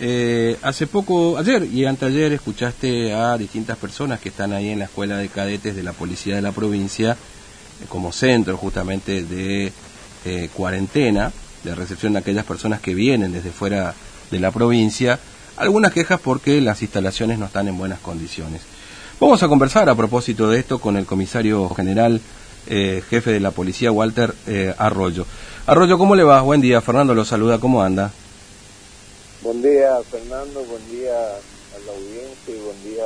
Eh, hace poco, ayer y anteayer, escuchaste a distintas personas que están ahí en la escuela de cadetes de la policía de la provincia, eh, como centro justamente de eh, cuarentena, de recepción de aquellas personas que vienen desde fuera de la provincia, algunas quejas porque las instalaciones no están en buenas condiciones. Vamos a conversar a propósito de esto con el comisario general, jefe de la policía, Walter Arroyo. Arroyo, ¿cómo le va? Buen día, Fernando lo saluda, ¿cómo anda? Buen día, Fernando, buen día a la audiencia y buen día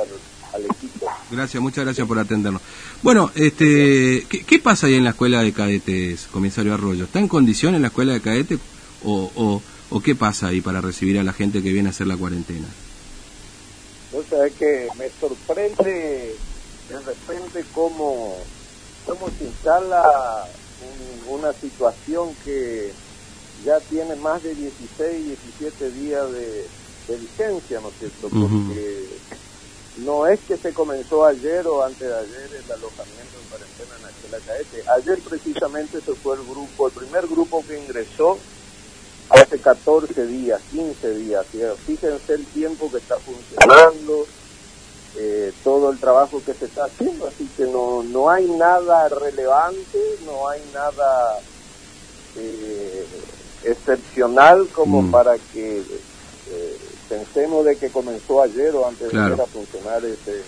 al, equipo. Gracias, muchas gracias por atendernos. Bueno, este, ¿qué, pasa ahí en la escuela de cadetes, comisario Arroyo? ¿Está en condiciones la escuela de cadetes o, o, o, qué pasa ahí para recibir a la gente que viene a hacer la cuarentena? O sea, es que me sorprende de repente cómo, cómo se instala una situación que ya tiene más de 16, 17 días de, vigencia, ¿no es cierto? Porque no es que se comenzó ayer o antes de ayer el alojamiento en cuarentena en la escuela Caete. Ayer precisamente se fue el grupo, el primer grupo que ingresó hace 14 días, 15 días. Fíjense el tiempo que está funcionando, eh, todo el trabajo que se está haciendo, así que no, no hay nada relevante, no hay nada eh, excepcional como mm. para que eh, pensemos de que comenzó ayer o antes de a funcionar ese,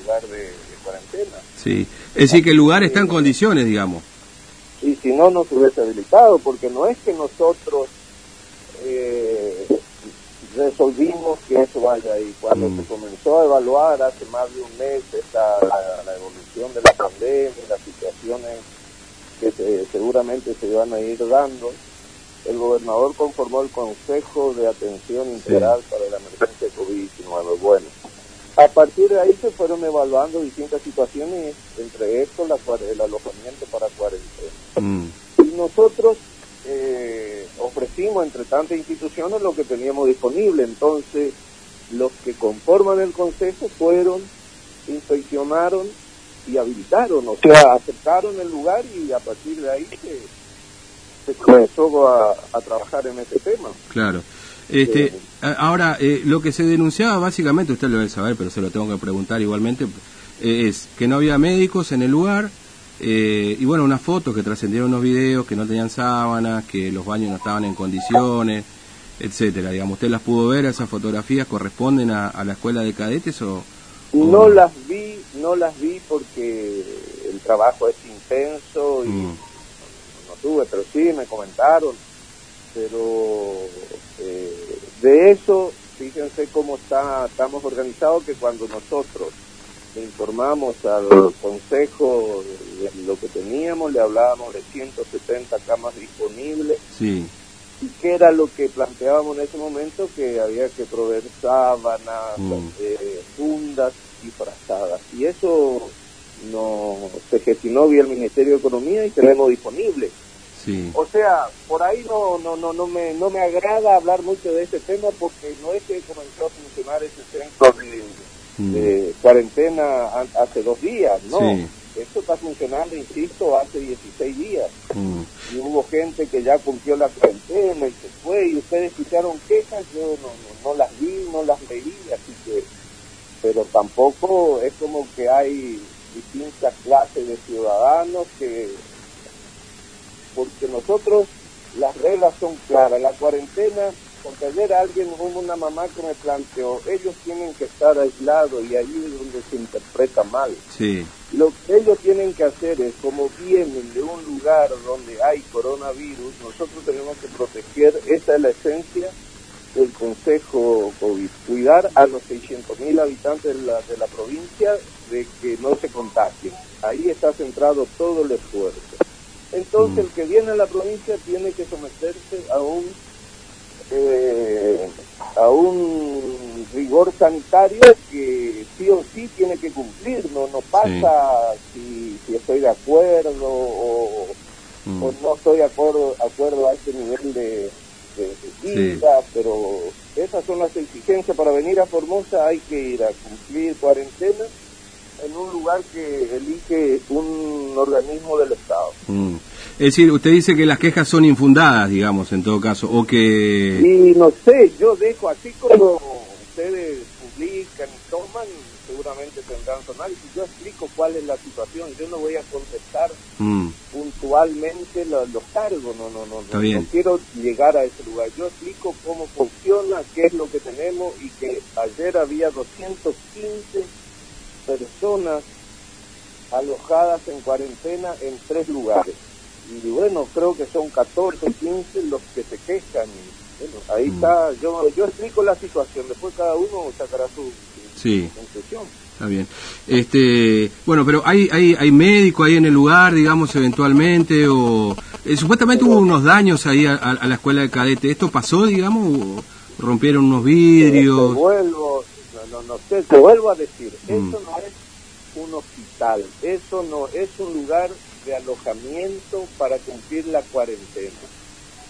lugar de, cuarentena. Sí, es decir, que el lugar está en condiciones, digamos. Y si no, no se hubiese habilitado, porque no es que nosotros eh, resolvimos que eso vaya ahí. Cuando mm. se comenzó a evaluar hace más de un mes esta, la, evolución de la pandemia, las situaciones que seguramente se van a ir dando, el gobernador conformó el Consejo de Atención Integral para la Emergencia de COVID-19. Bueno, a partir de ahí se fueron evaluando distintas situaciones, entre esto la, el alojamiento para cuarentena. Mm. Y nosotros eh, ofrecimos entre tantas instituciones lo que teníamos disponible. Entonces, los que conforman el Consejo fueron, inspeccionaron y habilitaron, o sea, aceptaron el lugar y a partir de ahí se comenzó a, trabajar en ese tema. Claro. Este, eh, ahora, eh, lo que se denunciaba básicamente, usted lo debe saber, pero se lo tengo que preguntar igualmente, eh, es que no había médicos en el lugar, y bueno, unas fotos que trascendieron unos videos, que no tenían sábanas, que los baños no estaban en condiciones, etcétera. Digamos, ¿usted las pudo ver, esas fotografías corresponden a, la escuela de cadetes o, No las vi, no las vi porque el trabajo es intenso y... Mm tuve, pero sí me comentaron. Pero eh, de eso, fíjense cómo está, estamos organizados, que cuando nosotros le informamos al consejo de lo que teníamos, le hablábamos de 170 camas disponibles. Sí. Y que era lo que planteábamos en ese momento, que había que proveer sábanas, mm. eh, fundas y frazadas. Y eso no se gestionó vía el Ministerio de Economía y tenemos disponible. O sea, por ahí no, no, no, no, me, no me agrada hablar mucho de este tema porque no es que comenzó a funcionar ese centro de, mm. cuarentena hace dos días, no. Esto está funcionando, insisto, hace 16 días. Mm. Y hubo gente que ya cumplió la cuarentena y se fue, y ustedes escucharon quejas, yo no, no, las vi, no las leí, así que... Pero tampoco es como que hay distintas clases de ciudadanos que porque nosotros las reglas son claras. La cuarentena, porque ayer alguien, una mamá que me planteó, ellos tienen que estar aislados y ahí es donde se interpreta mal. Sí. Lo que ellos tienen que hacer es, como vienen de un lugar donde hay coronavirus, nosotros tenemos que proteger, esa es la esencia del Consejo COVID, cuidar a los 600.000 habitantes de la, de la provincia de que no se contagien. Ahí está centrado todo el esfuerzo. Entonces mm. el que viene a la provincia tiene que someterse a un eh, a un rigor sanitario que sí o sí tiene que cumplir, no no pasa si, si, estoy de acuerdo o, mm. no estoy de acuerdo, acuerdo a este nivel de, de, pero esas son las exigencias. Para venir a Formosa, hay que ir a cumplir cuarentena en un lugar que elige un organismo del Estado. Mm. Es decir, usted dice que las quejas son infundadas, digamos, en todo caso, o que... Y no sé, yo dejo así como ustedes publican y toman, seguramente tendrán su análisis. Yo explico cuál es la situación, yo no voy a contestar mm. puntualmente los, cargos, no, no, no, no, no quiero llegar a ese lugar. Yo explico cómo funciona, qué es lo que tenemos y que ayer había 215 personas alojadas en cuarentena en tres lugares y bueno, creo que son 14, 15 los que se quejan. Bueno, ahí mm. está, yo, yo explico la situación, después cada uno sacará su, sí. conclusión. Está bien. Este, bueno, pero hay, hay, hay médico ahí en el lugar, digamos, eventualmente, o eh, supuestamente hubo unos daños ahí a, la escuela de cadete. ¿Esto pasó, digamos, rompieron unos vidrios? Te, vuelvo, no, no, sé, te vuelvo a decir, mm. eso no es un hospital, eso no es un lugar de alojamiento para cumplir la cuarentena.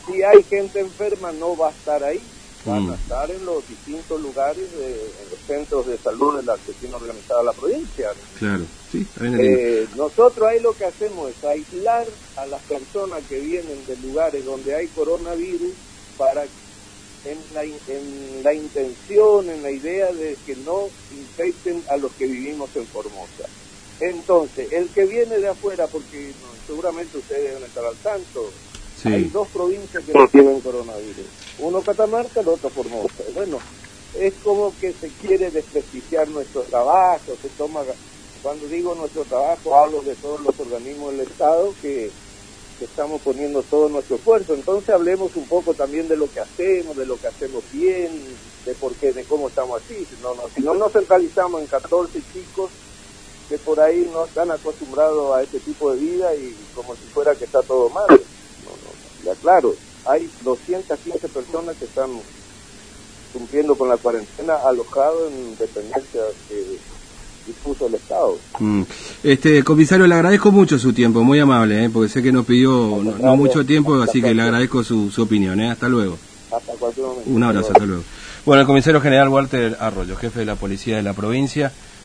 Si hay gente enferma, no va a estar ahí, van a mm. estar en los distintos lugares, de, en los centros de salud de la que tiene organizada la provincia. Claro, sí. Eh, nosotros ahí lo que hacemos es aislar a las personas que vienen de lugares donde hay coronavirus para en la, en la intención, en la idea de que no infecten a los que vivimos en Formosa. Entonces, el que viene de afuera, porque seguramente ustedes deben estar al tanto, hay dos provincias que no tienen coronavirus. Uno Catamarca, el otro Formosa. Bueno, es como que se quiere desprestigiar nuestro trabajo, se toma, cuando digo nuestro trabajo, hablo de todos los organismos del Estado que, estamos poniendo todo nuestro esfuerzo. Entonces hablemos un poco también de lo que hacemos, de lo que hacemos bien, de por qué, de cómo estamos así. No, no, si no nos centralizamos en 14 chicos, que por ahí no están acostumbrados a este tipo de vida y como si fuera que está todo mal. No, no, ya claro, hay 215 personas que están cumpliendo con la cuarentena alojados en dependencias que dispuso el Estado. Mm. Este comisario, le agradezco mucho su tiempo, muy amable, ¿eh? porque sé que nos pidió no, mucho tiempo, así que le agradezco su, su opinión. ¿eh? Hasta luego. Hasta cualquier momento. Un abrazo, hasta luego. Bueno, el comisario general Walter Arroyo, jefe de la policía de la provincia.